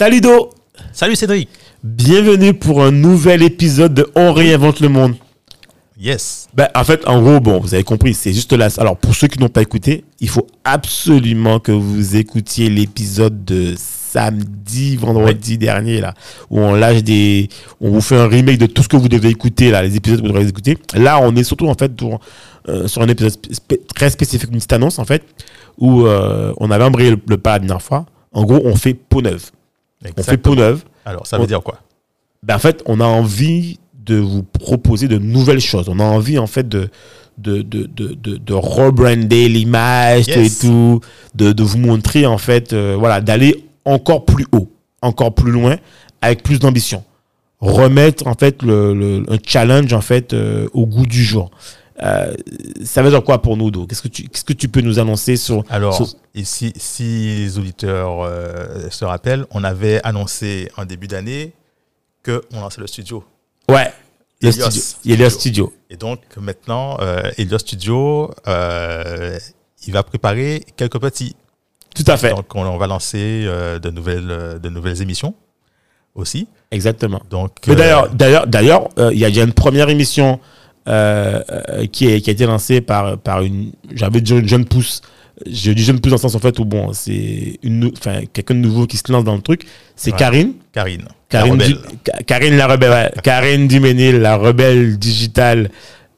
Salut Do Salut Cédric Bienvenue pour un nouvel épisode de On réinvente le monde. Yes Ben, en fait, en gros, bon, vous avez compris, c'est juste là. Alors, pour ceux qui n'ont pas écouté, il faut absolument que vous écoutiez l'épisode de samedi, vendredi dernier, là, où on lâche des. On vous fait un remake de tout ce que vous devez écouter, là, les épisodes que vous devrez écouter. Là, on est surtout, en fait, pour, euh, sur un épisode spé- très spécifique, une petite annonce, en fait, où euh, on avait embrayé le, le pas la dernière fois. En gros, on fait peau neuve. On fait peau neuve. Alors, ça veut On- dire quoi? Ben, en fait, on a envie de vous proposer de nouvelles choses. On a envie, en fait, de, de, de, de, de, de rebrander l'image Yes. et tout, de, de vous montrer, en fait, euh, voilà, d'aller encore plus haut, encore plus loin, avec plus d'ambition. Remettre, en fait, le, le- un challenge, en fait, euh, au goût du jour. Euh, ça veut dire quoi pour nous, Do? Qu'est-ce que tu, qu'est-ce que tu peux nous annoncer sur... Alors, sur- et si, si les auditeurs euh, se rappellent, on avait annoncé en début d'année qu'on lançait le studio. Ouais, le Elios studio. Il y a le Studio. studio. Et donc, maintenant, euh, Helios Studio, euh, il va préparer quelques petits. Tout à fait. Donc, on, on va lancer de, nouvelles, de nouvelles émissions aussi. Exactement. Donc, d'ailleurs, d'ailleurs, d'ailleurs, il y a déjà une première émission euh, euh, qui, est, qui a été lancée par, par une, j'avais dit une jeune pousse. Je dis jeune pousse dans le sens en fait où bon, c'est une, enfin, quelqu'un de nouveau qui se lance dans le truc. C'est Ouais. Karine. Karine. Karine, la rebelle. Ka- Karine la rebelle, ouais. Karine Duménil, la rebelle digitale,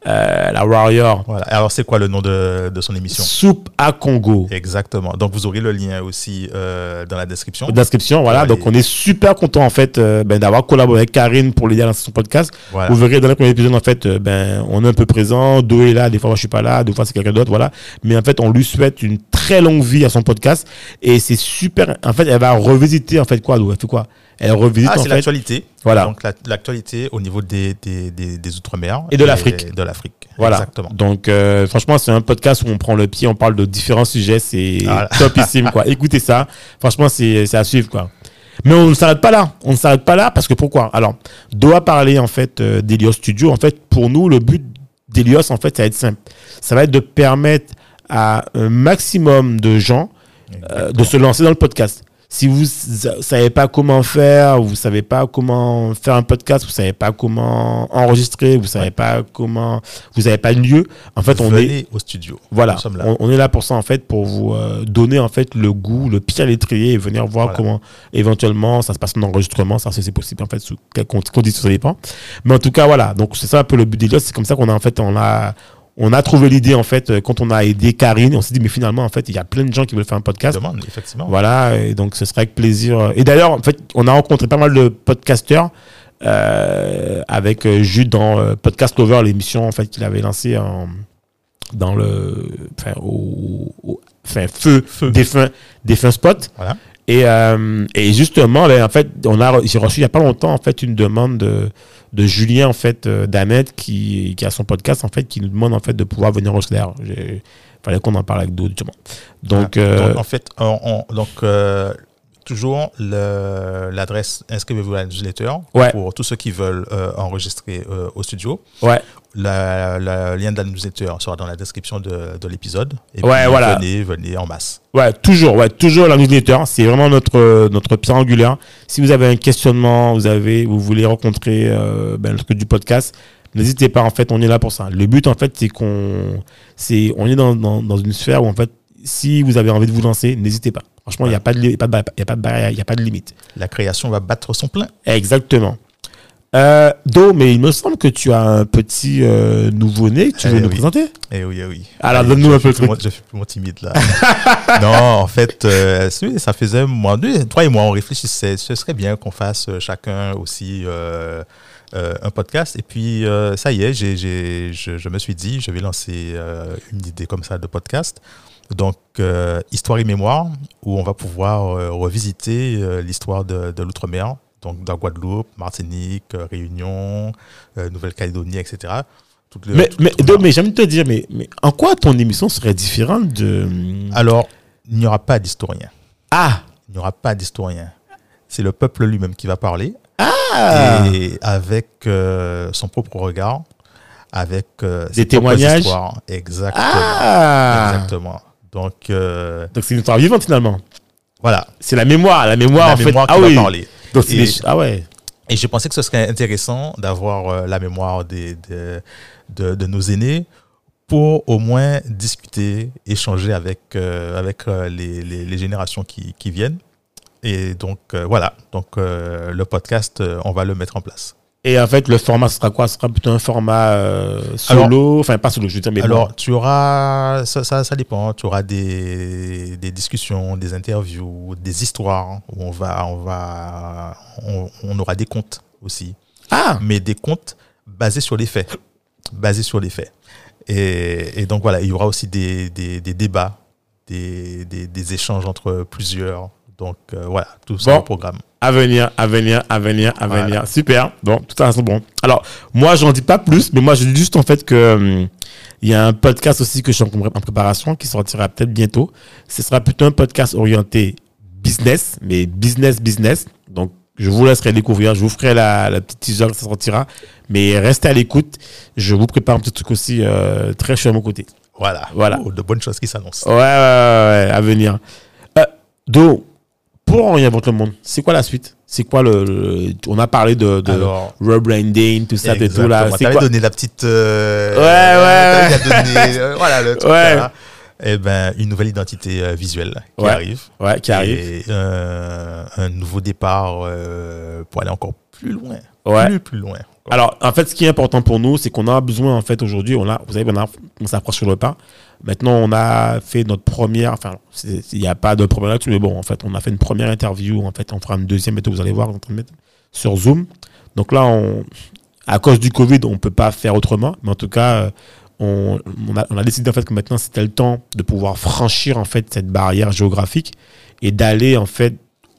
euh, la warrior. Voilà. Alors, c'est quoi le nom de, de son émission? Soupe à Congo. Exactement. Donc, vous aurez le lien aussi euh, dans la description. Description, voilà. Donc, et- on est super content en fait euh, ben, d'avoir collaboré avec Karine pour l'aider à lancer son podcast. Voilà. Vous verrez dans le premier épisode, en fait, euh, ben, on est un peu présent. Do est là, des fois, moi, je suis pas là, des fois, c'est quelqu'un d'autre, voilà. Mais en fait, on lui souhaite une très longue vie à son podcast. Et c'est super. En fait, elle va revisiter, en fait, quoi, Elle fait quoi? Elle revisite, Ah, en fait. l'actualité. Voilà. Donc, la- l'actualité au niveau des, des, des, des Outre-mer. Et de l'Afrique. De l'Afrique. Voilà. Exactement. Donc, euh, franchement, c'est un podcast où on prend le pied, on parle de différents sujets. C'est Voilà. topissime, quoi. Écoutez ça. Franchement, c'est à suivre, quoi. Mais on ne s'arrête pas là. On ne s'arrête pas là parce que pourquoi? Alors, Do a parlé, en fait, euh, d'Elios Studio. En fait, pour nous, le but d'Elios, en fait, ça va être simple. Ça va être de permettre à un maximum de gens euh, de se lancer dans le podcast. Si vous ne savez pas comment faire, vous savez pas comment faire un podcast, vous savez pas comment enregistrer, vous savez pas comment, vous n'avez pas de lieu. En fait, on est, au studio. voilà, on, on est là pour ça en fait, pour vous euh, donner en fait le goût, le pied à l'étrier et venir voir Voilà. comment éventuellement ça se passe en enregistrement, ça c'est possible en fait sous quelles con- conditions ça dépend. Mais en tout cas voilà, donc c'est ça un peu le but des c'est comme ça qu'on a en fait on a on a trouvé l'idée en fait euh, quand on a aidé Karine, on s'est dit mais finalement en fait il y a plein de gens qui veulent faire un podcast. Demande, effectivement. Voilà, et donc ce serait avec plaisir. Et d'ailleurs, en fait, on a rencontré pas mal de podcasteurs euh, avec euh, Jude dans euh, Podcast Lover, l'émission en fait qu'il avait lancée en, dans le, enfin, au, au- enfin, feu, des fins, des fins spots. Voilà. Et, euh, et justement, ben, en fait, on a, j'ai reçu il y a pas longtemps en fait une demande de, de Julien en fait euh, qui, qui a son podcast en fait qui nous demande en fait de pouvoir venir au. J'ai- Fallait qu'on en parle avec d'autres justement. Donc, euh, Donc, en fait, on, on- donc, euh, toujours l'adresse inscrivez-vous à la newsletter Ouais. pour tous ceux qui veulent euh, enregistrer euh, au studio. ouais. Le lien de la newsletter sera dans la description de, de l'épisode. Et Ouais, puis, voilà. venez, venez en masse. Ouais, toujours, ouais, toujours la newsletter. C'est vraiment notre, notre pierre angulaire. Si vous avez un questionnement, vous avez, vous voulez rencontrer euh, ben, le truc du podcast, n'hésitez pas. En fait, on est là pour ça. Le but, en fait, c'est qu'on, c'est, on est dans, dans, dans une sphère où, en fait, si vous avez envie de vous lancer, n'hésitez pas. Franchement, il n'y a pas de, limite. La création va battre son plein. Exactement. Euh, Do, mais il me semble que tu as un petit euh, nouveau-né que tu Eh veux nous oui. présenter. Eh oui, eh oui. Alors, Allez, donne-nous un peu le truc. mon- Je fais plus mon timide là. non, en fait, euh, ça faisait moi, deux, toi et moi, on réfléchissait. Ce serait bien qu'on fasse chacun aussi un podcast. Et puis, ça y est, je, je me suis dit, je vais lancer une idée comme ça de podcast. Donc, euh, Histoire et Mémoire, où on va pouvoir euh, revisiter euh, l'histoire de, de l'outre-mer, donc dans Guadeloupe, Martinique, Réunion, Nouvelle-Calédonie, etc. Toutes les- Mais, mais, mais j'aime te dire, mais, mais en quoi ton émission serait différente de. Alors, il n'y aura pas d'historien. Ah Il n'y aura pas d'historien. C'est le peuple lui-même qui va parler. Ah et avec son propre regard, avec Des témoignages. Exactement. Ah Exactement. Donc euh, Donc c'est une histoire vivante finalement. voilà, C'est la mémoire, la mémoire la en fait. mémoire ah qui oui. va parler. Donc Et- des- Ah ouais. Et je pensais que ce serait intéressant d'avoir euh, la mémoire des, des- de, de nos aînés pour au moins discuter, échanger avec, euh, avec les, les- les générations qui, qui viennent. Et donc voilà, donc le podcast, on va le mettre en place. Et en fait, le format ce sera quoi? Ce sera plutôt un format euh, solo, enfin pas solo, je veux dire, mais Alors, bon. tu auras, ça, ça, ça dépend, tu auras des, des discussions, des interviews, des histoires où on va, on va, on, on aura des comptes aussi, Ah mais des comptes basés sur les faits, basés sur les faits. Et, et donc voilà, il y aura aussi des, des, des débats, des, des échanges entre plusieurs. Donc euh, voilà, tout ça Bon. au programme. À venir, à venir, à venir, à Voilà. venir. Super. Bon, tout ça, c'est bon. Alors, moi, j'en dis pas plus, mais moi, je dis juste en fait que hum, il y a un podcast aussi que je suis en préparation qui sortira peut-être bientôt. Ce sera plutôt un podcast orienté business, mais business, business. Donc, je vous laisserai découvrir. Je vous ferai la, la petite teaser que ça sortira. Mais restez à l'écoute. Je vous prépare un petit truc aussi euh, très chaud à mon côté. Voilà, Voilà. Oh, de bonnes choses qui s'annoncent. Ouais, ouais, ouais, ouais, à venir. Euh, Do, pour on invente le monde, c'est quoi la suite? C'est quoi le, le- On a parlé de, de Alors, rebranding, tout ça, et tout là. C'est quoi donné la petite. euh, Ouais, ouais, t'avais donné, euh, voilà le truc. Ouais. là. Eh ben, une nouvelle identité euh, visuelle qui Ouais. arrive. Ouais, qui arrive. Et euh, un nouveau départ pour aller encore plus loin. Ouais. Plus, plus loin. Alors, en fait, ce qui est important pour nous, c'est qu'on a besoin, en fait, aujourd'hui, on a, vous savez, on, a- on s'approche sur le pas. Maintenant, on a fait notre première, enfin, il n'y a pas de problème là-dessus, mais bon, en fait, on a fait une première interview. En fait, on fera une deuxième, bientôt, vous allez voir, sur Zoom. Donc là, on, à cause du Covid, on ne peut pas faire autrement. Mais en tout cas, euh, on, on a, on a décidé, en fait, que maintenant, c'était le temps de pouvoir franchir, en fait, cette barrière géographique et d'aller, en fait,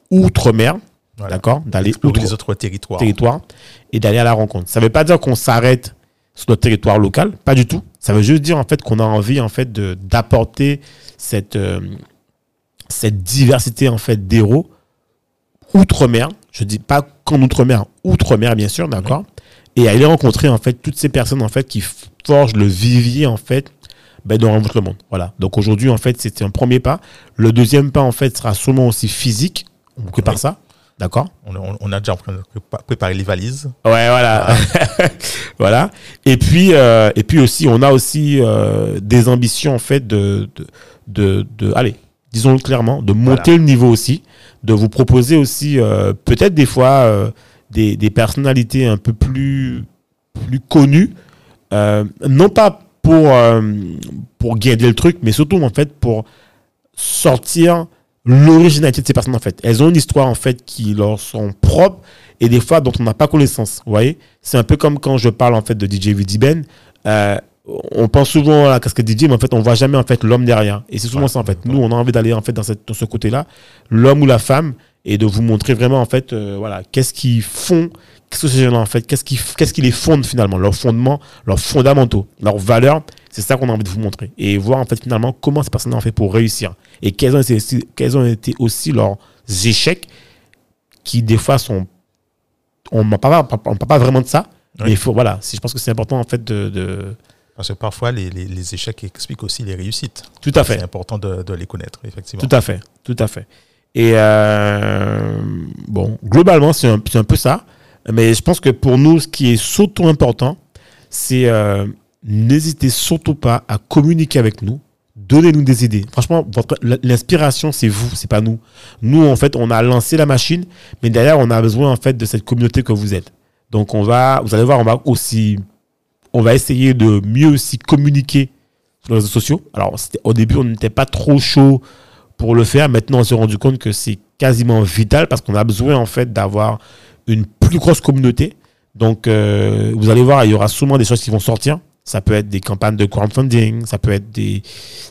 outre-mer. Voilà. D'accord D'aller outre les autres territoires. territoire et d'aller à la rencontre. Ça ne veut pas dire qu'on s'arrête sur notre territoire local, pas du tout. Ça veut juste dire en fait qu'on a envie en fait de d'apporter cette euh, cette diversité en fait d'héros outre-mer. Je dis pas qu'en outre-mer, outre-mer bien sûr, d'accord. Et aller rencontrer en fait toutes ces personnes en fait qui forgent le vivier en fait ben, de le monde. Voilà. Donc aujourd'hui en fait c'était un premier pas. Le deuxième pas en fait sera sûrement aussi physique. On prépare Oui. ça, d'accord. On, on- on a déjà en train de prépa- préparer les valises. Ouais, voilà. voilà. Et puis, euh, et puis aussi, on a aussi euh, des ambitions, en fait, de, de, de, de- allez, disons-le clairement, de monter le niveau aussi, de vous proposer aussi, euh, peut-être des fois, des, des personnalités un peu plus, plus connues, non pas pour, pour guider le truc, mais surtout, en fait, pour sortir l'originalité de ces personnes en fait. Elles ont une histoire en fait qui leur sont propres et des fois dont on n'a pas connaissance. Vous voyez, c'est un peu comme quand je parle en fait de DJ Vidi Ben. Euh, on pense souvent à la casquette DJ, mais en fait on voit jamais en fait l'homme derrière. Et c'est souvent Ouais. ça en fait. Nous on a envie d'aller en fait dans, cette, dans ce côté-là, l'homme ou la femme, et de vous montrer vraiment en fait euh, voilà qu'est-ce qu'ils font, qu'est-ce que ces gens-là en fait, qu'est-ce qui qu'est-ce qui les fonde finalement, leurs fondements, leurs fondamentaux, leurs valeurs. C'est ça qu'on a envie de vous montrer et voir en fait finalement comment ces personnes ont fait pour réussir et quels ont été quels ont été aussi leurs échecs qui des fois sont on ne parle pas, vraiment de ça Oui. mais il faut voilà je pense que c'est important en fait de, de- Parce que parfois, les, les- les échecs expliquent aussi les réussites. tout à fait C'est important de, de les connaître, effectivement. Tout à fait, tout à fait. Et euh, bon, globalement, c'est un, c'est un peu ça. Mais je pense que pour nous, ce qui est surtout important, c'est euh, n'hésitez surtout pas à communiquer avec nous. Donnez-nous des idées. Franchement, l'inspiration, c'est vous, c'est pas nous. Nous, en fait, on a lancé la machine, mais derrière, on a besoin, en fait, de cette communauté que vous êtes. Donc, on va, vous allez voir, on va aussi, on va essayer de mieux aussi communiquer sur les réseaux sociaux. Alors, au début, on n'était pas trop chaud pour le faire. Maintenant, on s'est rendu compte que c'est quasiment vital parce qu'on a besoin en fait d'avoir une plus grosse communauté. Donc, euh, vous allez voir, il y aura souvent des choses qui vont sortir. Ça peut être des campagnes de crowdfunding, ça peut être des,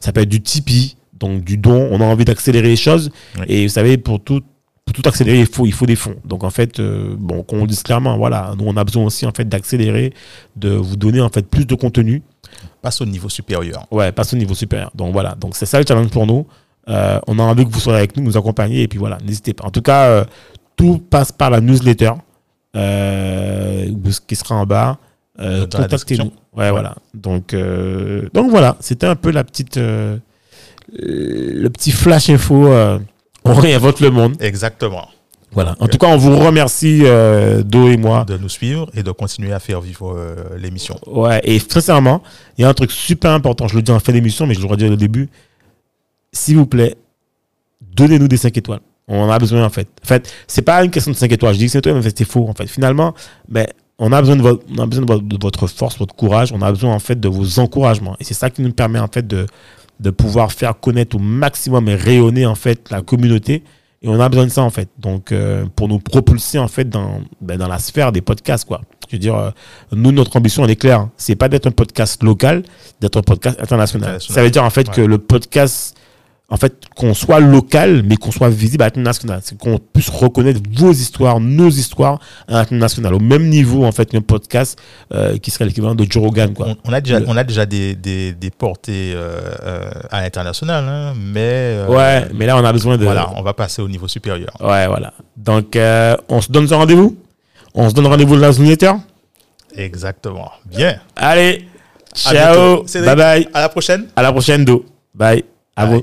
ça peut être du Tipeee, donc du don. On a envie d'accélérer les choses. Oui. Et vous savez, pour tout, pour tout accélérer, il faut, il faut des fonds. Donc en fait, euh, bon, qu'on le dise clairement, voilà, nous on a besoin aussi en fait d'accélérer, de vous donner en fait plus de contenu. Passe au niveau supérieur. Ouais, passe au niveau supérieur. Donc voilà, donc c'est ça le challenge pour nous. Euh, on a envie que vous soyez avec nous, nous accompagner, et puis voilà, n'hésitez pas. En tout cas, euh, tout passe par la newsletter qui sera en bas. Euh, Contactez-nous. Ouais, voilà. Donc, euh, donc voilà, c'était un peu la petite, euh, le petit flash info. euh, on réinvente le monde. Exactement. Voilà. En tout cas, on vous remercie, Do et moi. De nous suivre et de continuer à faire vivre l'émission. Ouais, et sincèrement, il y a un truc super important. Je le dis en fin d'émission, mais je le redis au début. S'il vous plaît, donnez-nous des 5 étoiles. On en a besoin, en fait. En fait, c'est pas une question de 5 étoiles. Je dis que c'est étoiles, mais c'est faux. En fait, finalement, ben, on a besoin de votre, on a besoin de votre, de votre force, votre courage. On a besoin, en fait, de vos encouragements. Et c'est ça qui nous permet, en fait, de, de pouvoir faire connaître au maximum et rayonner, en fait, la communauté. Et on a besoin de ça, en fait. Donc, euh, pour nous propulser, en fait, dans, ben, dans la sphère des podcasts, quoi. Je veux dire, euh, nous, notre ambition, elle est claire. hein. C'est pas d'être un podcast local, d'être un podcast international. International. Ça veut dire, en fait, Ouais. que le podcast, en fait, qu'on soit local, mais qu'on soit visible à l'international. C'est qu'on puisse reconnaître vos histoires, nos histoires à l'international. Au même niveau, en fait, qu'un podcast euh, qui serait l'équivalent de Joe Rogan, quoi. On, on a déjà, Le- on a déjà des, des, des portées euh, euh, à l'international, hein, mais euh, ouais, mais là, on a besoin de. voilà, on va passer au niveau supérieur. Ouais, voilà. Donc, on se donne un rendez-vous? On se donne rendez-vous dans la newsletter Exactement. Bien. Allez, ciao, bye bye, À la prochaine. à la prochaine, Do. Bye, à vous.